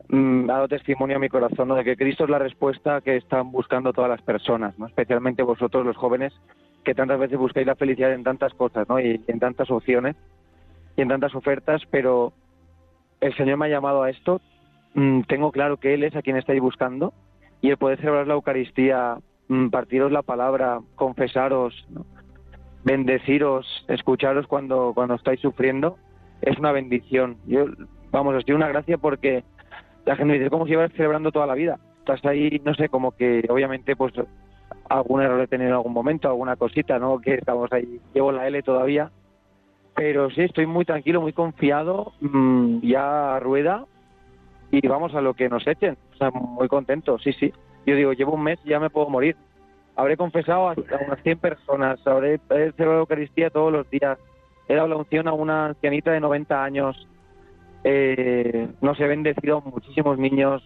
mm, ha dado testimonio a mi corazón de que Cristo es la respuesta que están buscando todas las personas, especialmente vosotros los jóvenes que tantas veces buscáis la felicidad en tantas cosas ¿no? y en tantas opciones y en tantas ofertas, pero el Señor me ha llamado a esto, mm, tengo claro que Él es a quien estáis buscando y el poder celebrar la Eucaristía, mm, partiros la palabra, confesaros, bendeciros, escucharos cuando, cuando estáis sufriendo, es una bendición. Yo, vamos, os doy una gracia porque la gente me dice, ¿cómo si llevas celebrando toda la vida? Estás ahí, no sé, como que obviamente pues algún error he tenido en algún momento, alguna cosita, ¿no? Que estamos ahí, llevo la L todavía. Pero sí, estoy muy tranquilo, muy confiado, mm, ya rueda y vamos a lo que nos echen. O sea, muy contento, sí, sí. Yo digo, llevo un mes ya me puedo morir. Habré confesado a, unas 100 personas, habré celebrado la Eucaristía todos los días, he dado la unción a una ancianita de 90 años. Eh, no sé, he bendecido muchísimos niños.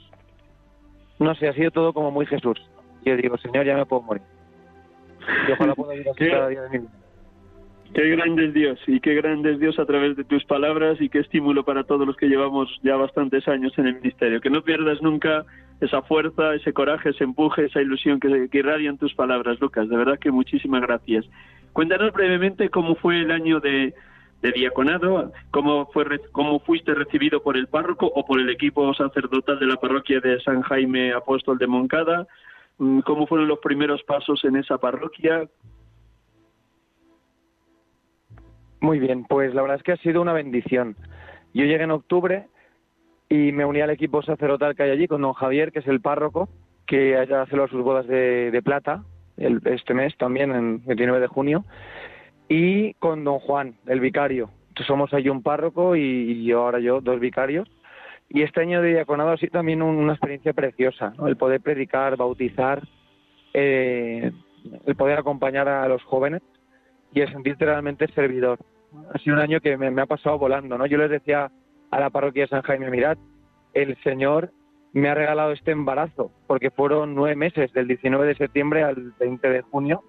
No sé, ha sido todo como muy Jesús. Yo digo, Señor, ya me puedo morir. Y ojalá pueda ir así cada día de mi vida. Qué grande es Dios y qué grande es Dios a través de tus palabras y qué estímulo para todos los que llevamos ya bastantes años en el ministerio. Que no pierdas nunca esa fuerza, ese coraje, ese empuje, esa ilusión que, que irradian tus palabras, Lucas. De verdad que muchísimas gracias. Cuéntanos brevemente cómo fue el año de, diaconado, cómo, fue, cómo fuiste recibido por el párroco o por el equipo sacerdotal de la parroquia de San Jaime Apóstol de Moncada, mm, cómo fueron los primeros pasos en esa parroquia. Muy bien, pues la verdad es que ha sido una bendición. Yo llegué en octubre y me uní al equipo sacerdotal que hay allí con don Javier, que es el párroco, que haya celebrado sus bodas de plata este mes también, en 29 de junio, y con don Juan, el vicario. somos ahí un párroco y, ahora yo, dos vicarios. Y este año de diaconado ha sido también una experiencia preciosa, el poder predicar, bautizar, eh, el poder acompañar a los jóvenes y el sentirte realmente servidor. Ha sido un año que me, me, ha pasado volando, ¿no? Yo les decía a la parroquia San Jaime, mirad, el Señor me ha regalado este embarazo, porque fueron nueve meses, del 19 de septiembre al 20 de junio,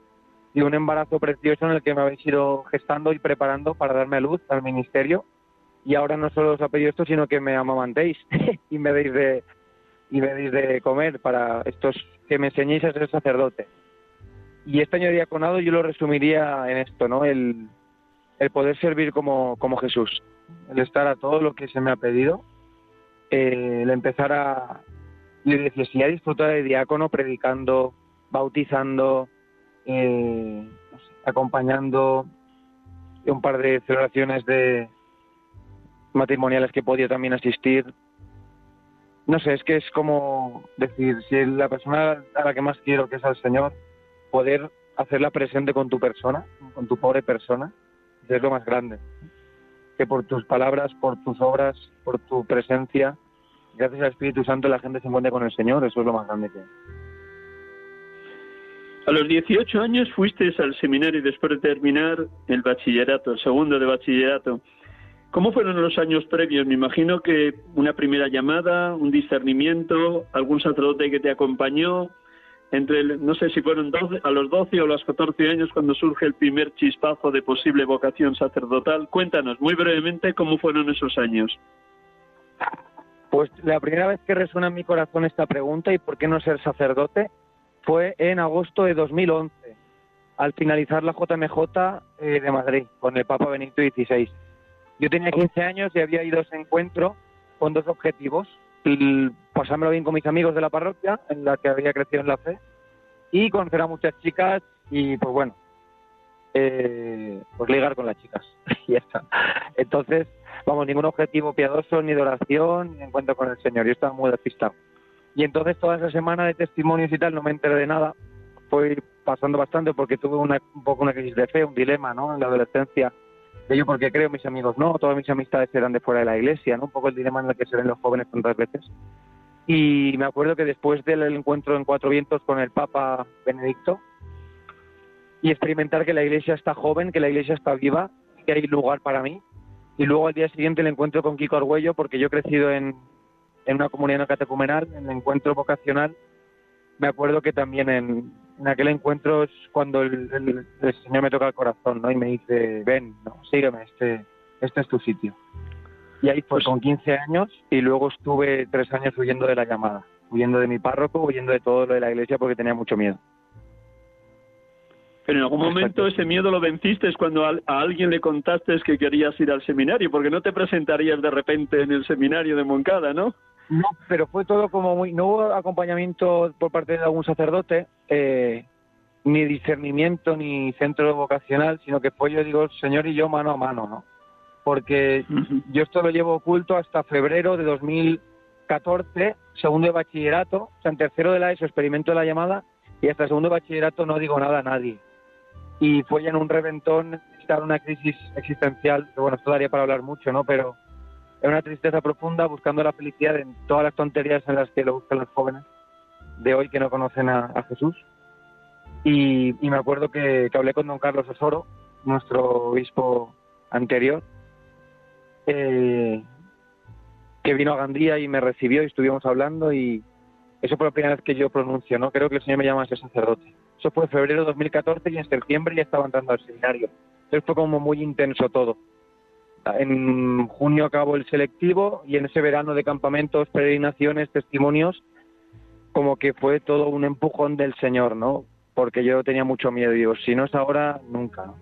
y un embarazo precioso en el que me habéis ido gestando y preparando para darme luz al ministerio. Y ahora no solo os ha pedido esto, sino que me amamantéis y me deis de y me deis de comer para estos que me enseñéis a ser sacerdote. Y este año de diaconado yo lo resumiría en esto, ¿no? El, el poder servir como, como Jesús, el estar a todo lo que se me ha pedido eh, el empezar a, le decía, disfrutar de diácono predicando, bautizando, eh, acompañando un par de celebraciones de matrimoniales que podía también asistir. No sé, es que es como decir, si la persona a la que más quiero, que es al Señor, poder hacerla presente con tu persona, con tu pobre persona, es lo más grande. Que por tus palabras, por tus obras, por tu presencia, gracias al Espíritu Santo la gente se encuentra con el Señor, eso es lo más grande que A los 18 años fuiste al seminario después de terminar el bachillerato, el segundo de bachillerato. ¿Cómo fueron los años previos? Me imagino que una primera llamada, un discernimiento, algún sacerdote que te acompañó, entre, no sé si fueron a los 12 o los 14 años cuando surge el primer chispazo de posible vocación sacerdotal. Cuéntanos muy brevemente cómo fueron esos años. Pues la primera vez que resuena en mi corazón esta pregunta y por qué no ser sacerdote fue en agosto de 2011, al finalizar la JMJ eh, de Madrid con el Papa Benito XVI. Yo tenía 15 años y había ido a ese encuentro con dos objetivos pasármelo bien con mis amigos de la parroquia, en la que había crecido en la fe, y conocer a muchas chicas y pues bueno, eh, pues ligar con las chicas. y ya está. Entonces, vamos, ningún objetivo piadoso, ni de oración, ni encuentro con el Señor. Yo estaba muy despistado. Y entonces toda esa semana de testimonios y tal no me enteré de nada. Fui pasando bastante porque tuve una, un poco una crisis de fe, un dilema, ¿no? En la adolescencia de yo porque creo, mis amigos no, todas mis amistades eran de fuera de la iglesia, ¿no? Un poco el dilema en el que se ven los jóvenes tantas veces. Y me acuerdo que después del encuentro en Cuatro Vientos con el Papa Benedicto y experimentar que la iglesia está joven, que la iglesia está viva, que hay lugar para mí. Y luego al día siguiente el encuentro con Kiko Argüello, porque yo he crecido en, en una comunidad no catecumenal, en el encuentro vocacional. Me acuerdo que también en, en aquel encuentro es cuando el, Señor me toca el corazón, ¿no? Y me dice, ven, no, sígueme, este, este es tu sitio. Y ahí fue pues con 15 años y luego estuve tres años huyendo de la llamada, huyendo de mi párroco, huyendo de todo lo de la iglesia porque tenía mucho miedo. Pero en algún momento ese miedo lo venciste es cuando a, alguien le contaste que querías ir al seminario, porque no te presentarías de repente en el seminario de Moncada, ¿no? No, pero fue todo como muy... No hubo acompañamiento por parte de algún sacerdote, eh, ni discernimiento, ni centro vocacional, sino que fue yo, digo, Señor y yo mano a mano, ¿no? Porque yo esto lo llevo oculto hasta febrero de 2014, segundo de bachillerato, o sea, en tercero de la ESO experimento de la llamada, y hasta segundo de bachillerato no digo nada a nadie. Y fue ya en un reventón, estar en una crisis existencial, que bueno, esto daría para hablar mucho, ¿no? Pero es una tristeza profunda buscando la felicidad en todas las tonterías en las que lo buscan los jóvenes de hoy que no conocen a, Jesús. Y, me acuerdo que, hablé con don Carlos Osoro, nuestro obispo anterior, eh, que vino a Gandía y me recibió y estuvimos hablando y eso fue la primera vez que yo pronuncio, ¿no? Creo que el Señor me llama a ser sacerdote. Eso fue en febrero de 2014 y en septiembre ya estaba entrando al seminario. Entonces fue como muy intenso todo. En junio acabó el selectivo y en ese verano de campamentos, peregrinaciones, testimonios, como que fue todo un empujón del Señor, ¿no? Porque yo tenía mucho miedo, digo, si no es ahora, nunca.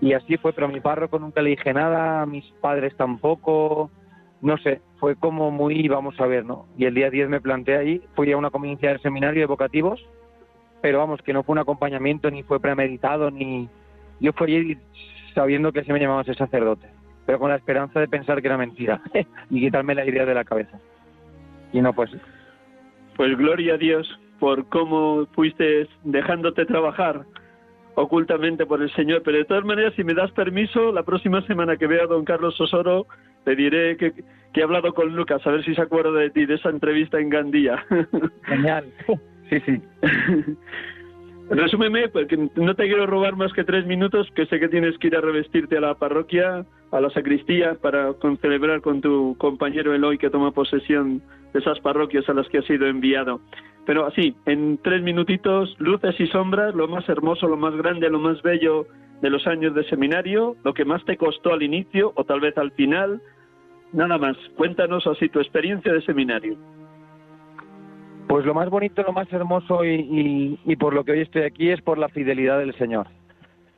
Y así fue, pero a mi párroco nunca le dije nada, a mis padres tampoco, no sé, fue como muy, vamos a ver, ¿no? Y el día 10 me planteé ahí, fui a una comunidad del seminario de vocativos, pero vamos, que no fue un acompañamiento, ni fue premeditado, ni... Yo fui allí sabiendo que se me llamaba ser sacerdote pero con la esperanza de pensar que era mentira y quitarme la idea de la cabeza. Y no pues. Pues gloria a Dios por cómo fuiste dejándote trabajar ocultamente por el Señor. Pero de todas maneras, si me das permiso, la próxima semana que vea a don Carlos Osoro, le diré que, que he hablado con Lucas, a ver si se acuerda de ti, de esa entrevista en Gandía. Genial. Sí, sí. Resúmeme, porque no te quiero robar más que tres minutos, que sé que tienes que ir a revestirte a la parroquia, a la sacristía, para celebrar con tu compañero Eloy que toma posesión de esas parroquias a las que has sido enviado. Pero así, en tres minutitos, luces y sombras, lo más hermoso, lo más grande, lo más bello de los años de seminario, lo que más te costó al inicio o tal vez al final. Nada más, cuéntanos así tu experiencia de seminario. Pues lo más bonito, lo más hermoso y, por lo que hoy estoy aquí es por la fidelidad del Señor.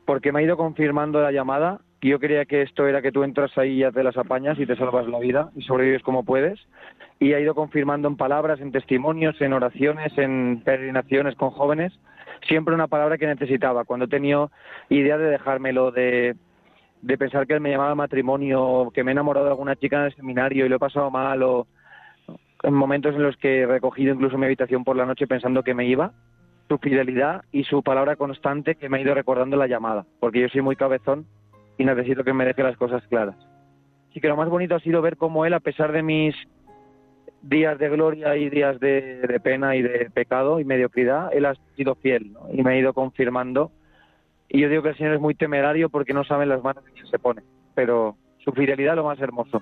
Porque me ha ido confirmando la llamada. Y yo creía que esto era que tú entras ahí y ya te las apañas y te salvas la vida y sobrevives como puedes. Y ha ido confirmando en palabras, en testimonios, en oraciones, en peregrinaciones con jóvenes, siempre una palabra que necesitaba. Cuando he tenido idea de dejármelo, de, de pensar que él me llamaba matrimonio, que me he enamorado de alguna chica en el seminario y lo he pasado mal, o en momentos en los que he recogido incluso mi habitación por la noche pensando que me iba, su fidelidad y su palabra constante que me ha ido recordando la llamada, porque yo soy muy cabezón y necesito que me deje las cosas claras. Así que lo más bonito ha sido ver cómo él, a pesar de mis días de gloria y días de, pena y de pecado y mediocridad, él ha sido fiel y me ha ido confirmando. Y yo digo que el Señor es muy temerario porque no sabe las manos en que se pone, pero su fidelidad lo más hermoso.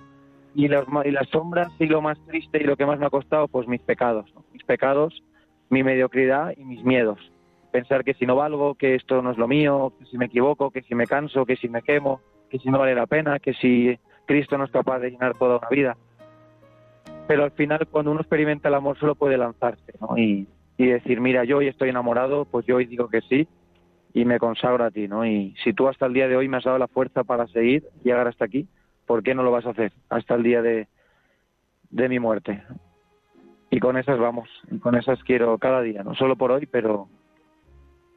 Y las, y las sombras y lo más triste y lo que más me ha costado, pues mis pecados, mis pecados, mi mediocridad y mis miedos. Pensar que si no valgo, que esto no es lo mío, que si me equivoco, que si me canso, que si me quemo, que si no vale la pena, que si Cristo no es capaz de llenar toda una vida. Pero al final, cuando uno experimenta el amor, solo puede lanzarse ¿no? y, decir, mira, yo hoy estoy enamorado, pues yo hoy digo que sí y me consagro a ti. ¿no? Y si tú hasta el día de hoy me has dado la fuerza para seguir, llegar hasta aquí, ¿por qué no lo vas a hacer hasta el día de, de mi muerte? Y con esas vamos, y con esas quiero cada día, no solo por hoy, pero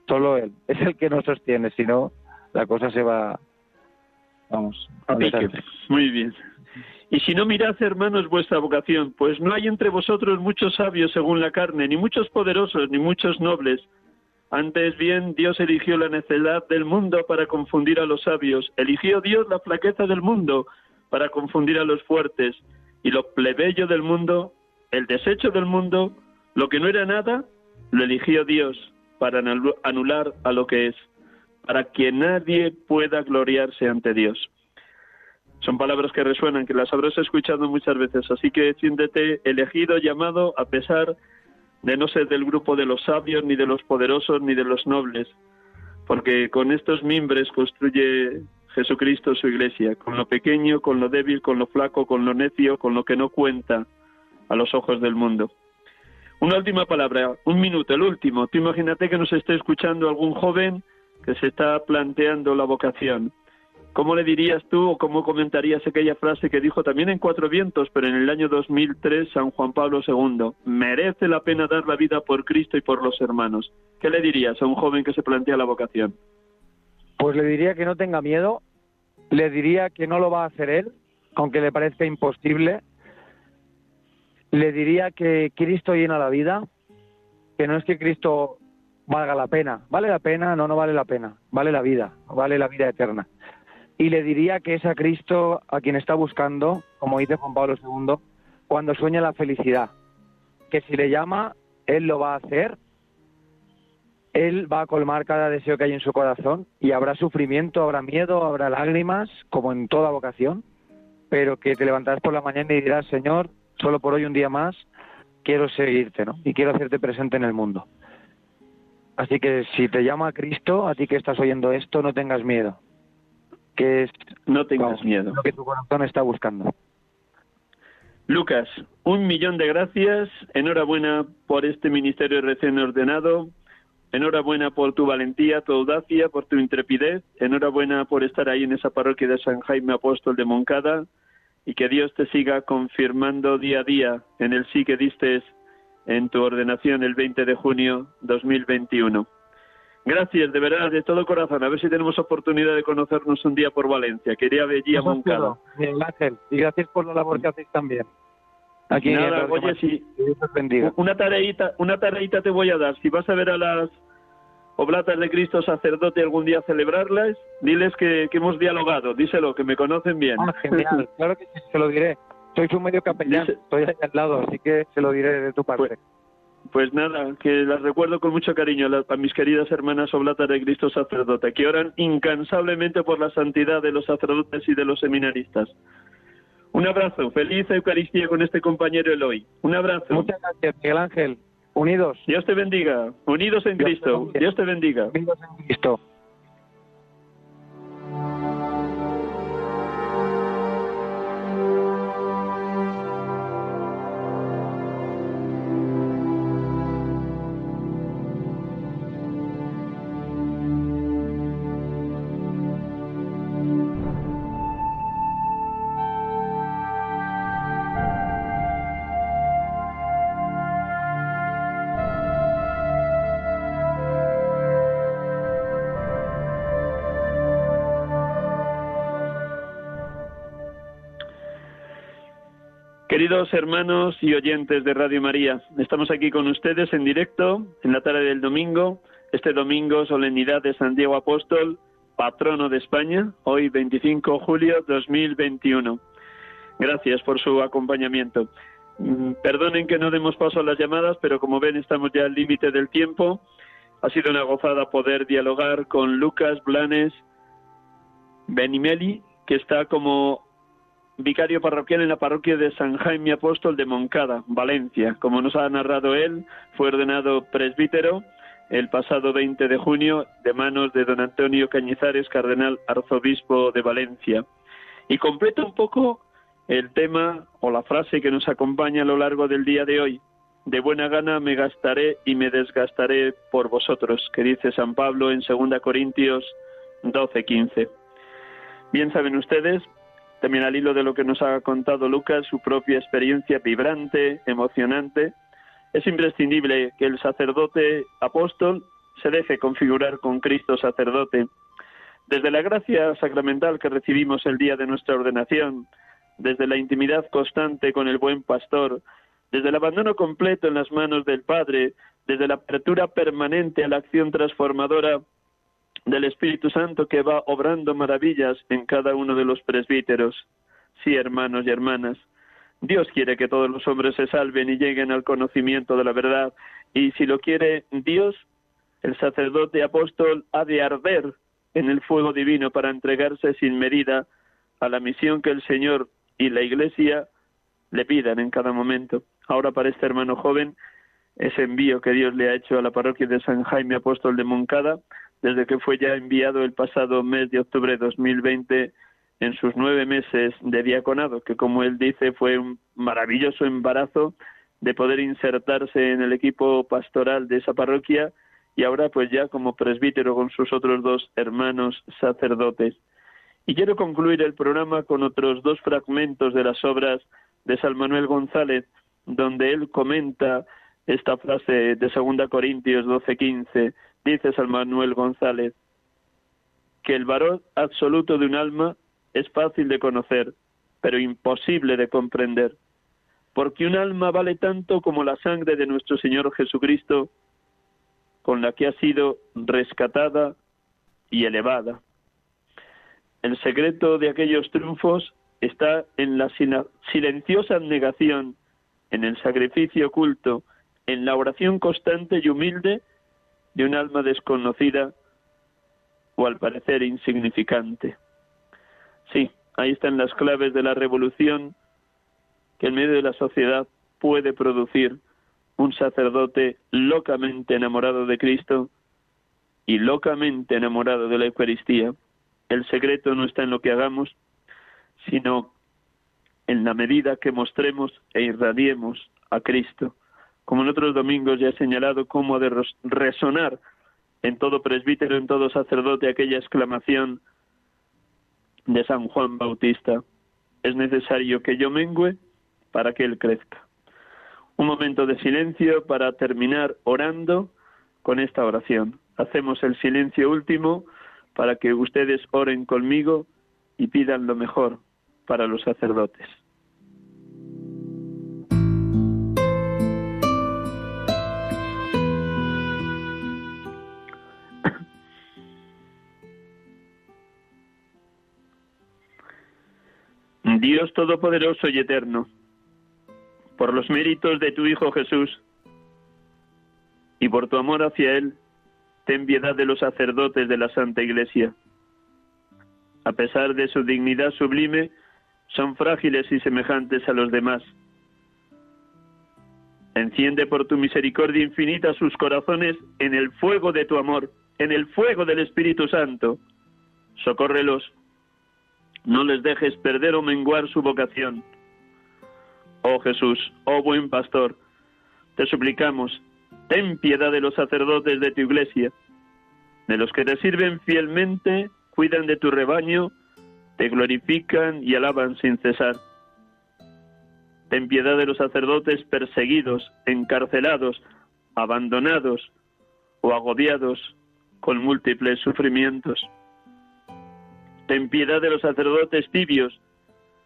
solo Él es el que nos sostiene, si no, la cosa se va Vamos. A Muy bien. Y si no mirad, hermanos, vuestra vocación, pues no hay entre vosotros muchos sabios según la carne, ni muchos poderosos, ni muchos nobles. Antes bien, Dios eligió la necedad del mundo para confundir a los sabios. Eligió Dios la flaqueza del mundo para confundir a los fuertes. Y lo plebeyo del mundo, el desecho del mundo, lo que no era nada, lo eligió Dios para anular a lo que es para que nadie pueda gloriarse ante Dios. Son palabras que resuenan, que las habrás escuchado muchas veces, así que siéntete elegido, llamado, a pesar de no ser del grupo de los sabios, ni de los poderosos, ni de los nobles, porque con estos mimbres construye Jesucristo su iglesia, con lo pequeño, con lo débil, con lo flaco, con lo necio, con lo que no cuenta a los ojos del mundo. Una última palabra, un minuto, el último. Tú imagínate que nos esté escuchando algún joven que se está planteando la vocación. ¿Cómo le dirías tú o cómo comentarías aquella frase que dijo también en Cuatro Vientos, pero en el año 2003 San Juan Pablo II? Merece la pena dar la vida por Cristo y por los hermanos. ¿Qué le dirías a un joven que se plantea la vocación? Pues le diría que no tenga miedo, le diría que no lo va a hacer él, aunque le parezca imposible. Le diría que Cristo llena la vida, que no es que Cristo valga la pena. ¿Vale la pena? No, no vale la pena. Vale la vida, vale la vida eterna. Y le diría que es a Cristo a quien está buscando, como dice Juan Pablo II, cuando sueña la felicidad. Que si le llama, Él lo va a hacer. Él va a colmar cada deseo que hay en su corazón y habrá sufrimiento, habrá miedo, habrá lágrimas, como en toda vocación, pero que te levantarás por la mañana y dirás, Señor, solo por hoy un día más, quiero seguirte, ¿no? Y quiero hacerte presente en el mundo. Así que si te llama Cristo, a ti que estás oyendo esto, no tengas miedo. Que es no tengas miedo. Lo que tu corazón está buscando. Lucas, un millón de gracias. Enhorabuena por este ministerio recién ordenado. Enhorabuena por tu valentía, tu audacia, por tu intrepidez. Enhorabuena por estar ahí en esa parroquia de San Jaime Apóstol de Moncada. Y que Dios te siga confirmando día a día en el sí que diste en tu ordenación el 20 de junio 2021. Gracias, de verdad, de todo corazón. A ver si tenemos oportunidad de conocernos un día por Valencia. Quería ver allí a Moncada. Bien, Ángel, y gracias por la labor que hacéis también. Aquí Nada, oye, si una tareita, una tareita te voy a dar. Si vas a ver a las oblatas de Cristo sacerdote algún día celebrarlas, diles que, hemos dialogado. Díselo, que me conocen bien. Ah, genial, claro que sí, se lo diré. Soy un medio capellán, estoy ahí al lado, así que se lo diré de tu parte. Pues, pues nada, que las recuerdo con mucho cariño a, mis queridas hermanas oblatas de Cristo sacerdote, que oran incansablemente por la santidad de los sacerdotes y de los seminaristas. Un abrazo, feliz Eucaristía con este compañero Eloy. Un abrazo. Muchas gracias, Miguel Ángel. Unidos. Dios te bendiga. Unidos en Cristo. Dios te bendiga. Unidos en Cristo. Queridos hermanos y oyentes de Radio María, estamos aquí con ustedes en directo en la tarde del domingo, este domingo, solemnidad de San Diego Apóstol, patrono de España, hoy 25 de julio 2021. Gracias por su acompañamiento. Mm, perdonen que no demos paso a las llamadas, pero como ven estamos ya al límite del tiempo. Ha sido una gozada poder dialogar con Lucas Blanes Benimeli, que está como vicario parroquial en la parroquia de San Jaime Apóstol de Moncada, Valencia. Como nos ha narrado él, fue ordenado presbítero el pasado 20 de junio de manos de don Antonio Cañizares, cardenal arzobispo de Valencia. Y completo un poco el tema o la frase que nos acompaña a lo largo del día de hoy. De buena gana me gastaré y me desgastaré por vosotros, que dice San Pablo en 2 Corintios 12:15. Bien saben ustedes, también al hilo de lo que nos ha contado Lucas, su propia experiencia vibrante, emocionante, es imprescindible que el sacerdote apóstol se deje configurar con Cristo sacerdote. Desde la gracia sacramental que recibimos el día de nuestra ordenación, desde la intimidad constante con el buen pastor, desde el abandono completo en las manos del Padre, desde la apertura permanente a la acción transformadora del Espíritu Santo que va obrando maravillas en cada uno de los presbíteros. Sí, hermanos y hermanas, Dios quiere que todos los hombres se salven y lleguen al conocimiento de la verdad. Y si lo quiere Dios, el sacerdote apóstol ha de arder en el fuego divino para entregarse sin medida a la misión que el Señor y la Iglesia le pidan en cada momento. Ahora para este hermano joven, ese envío que Dios le ha hecho a la parroquia de San Jaime Apóstol de Moncada, desde que fue ya enviado el pasado mes de octubre de 2020 en sus nueve meses de diaconado, que como él dice fue un maravilloso embarazo de poder insertarse en el equipo pastoral de esa parroquia y ahora pues ya como presbítero con sus otros dos hermanos sacerdotes. Y quiero concluir el programa con otros dos fragmentos de las obras de San Manuel González, donde él comenta esta frase de 2 Corintios 12:15. Dice San Manuel González que el varón absoluto de un alma es fácil de conocer, pero imposible de comprender, porque un alma vale tanto como la sangre de nuestro Señor Jesucristo, con la que ha sido rescatada y elevada. El secreto de aquellos triunfos está en la silenciosa negación, en el sacrificio oculto, en la oración constante y humilde de un alma desconocida o al parecer insignificante. Sí, ahí están las claves de la revolución que en medio de la sociedad puede producir un sacerdote locamente enamorado de Cristo y locamente enamorado de la Eucaristía. El secreto no está en lo que hagamos, sino en la medida que mostremos e irradiemos a Cristo. Como en otros domingos ya he señalado cómo ha de resonar en todo presbítero, en todo sacerdote, aquella exclamación de San Juan Bautista. Es necesario que yo mengüe para que Él crezca. Un momento de silencio para terminar orando con esta oración. Hacemos el silencio último para que ustedes oren conmigo y pidan lo mejor para los sacerdotes. Dios Todopoderoso y Eterno, por los méritos de tu Hijo Jesús y por tu amor hacia Él, ten piedad de los sacerdotes de la Santa Iglesia. A pesar de su dignidad sublime, son frágiles y semejantes a los demás. Enciende por tu misericordia infinita sus corazones en el fuego de tu amor, en el fuego del Espíritu Santo. Socórrelos, no les dejes perder o menguar su vocación. Oh Jesús, oh buen pastor, te suplicamos, ten piedad de los sacerdotes de tu iglesia, de los que te sirven fielmente, cuidan de tu rebaño, te glorifican y alaban sin cesar. Ten piedad de los sacerdotes perseguidos, encarcelados, abandonados o agobiados con múltiples sufrimientos. Ten piedad de los sacerdotes tibios,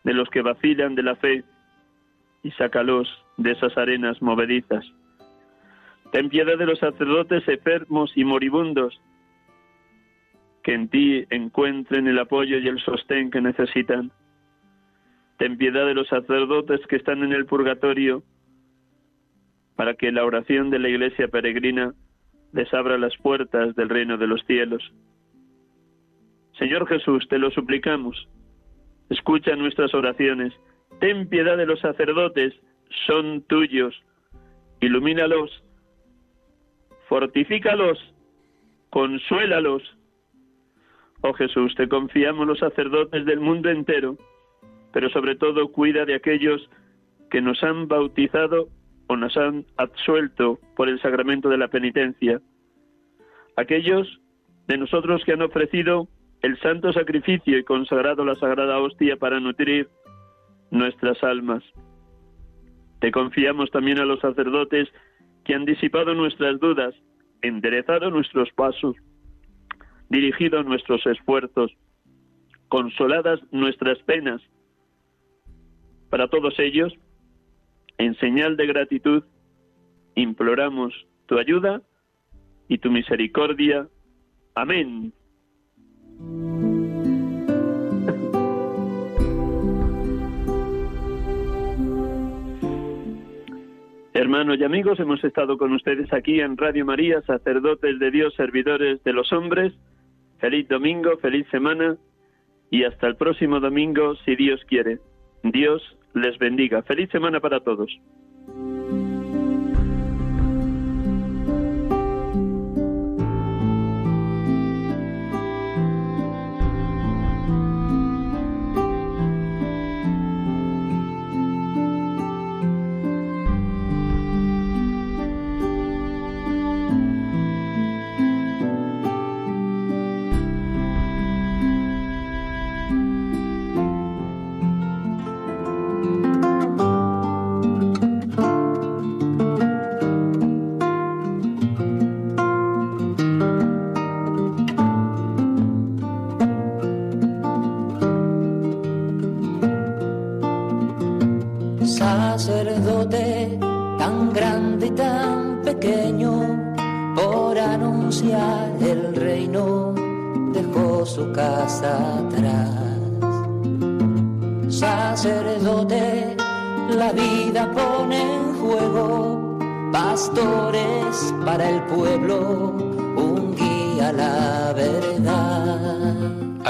de los que vacilan de la fe, y sácalos de esas arenas movedizas. Ten piedad de los sacerdotes enfermos y moribundos, que en ti encuentren el apoyo y el sostén que necesitan. Ten piedad de los sacerdotes que están en el purgatorio, para que la oración de la iglesia peregrina les abra las puertas del reino de los cielos. Señor Jesús, te lo suplicamos, escucha nuestras oraciones, ten piedad de los sacerdotes, son tuyos, ilumínalos, fortifícalos, consuélalos. Oh Jesús, te confiamos los sacerdotes del mundo entero, pero sobre todo cuida de aquellos que nos han bautizado o nos han absuelto por el sacramento de la penitencia. Aquellos de nosotros que han ofrecido el santo sacrificio y consagrado la sagrada hostia para nutrir nuestras almas. Te confiamos también a los sacerdotes que han disipado nuestras dudas, enderezado nuestros pasos, dirigido nuestros esfuerzos, consoladas nuestras penas. Para todos ellos, en señal de gratitud, imploramos tu ayuda y tu misericordia. Amén. Hermanos y amigos, hemos estado con ustedes aquí en Radio María, sacerdotes de Dios, servidores de los hombres. Feliz domingo, feliz semana y hasta el próximo domingo, si Dios quiere. Dios les bendiga. Feliz semana para todos.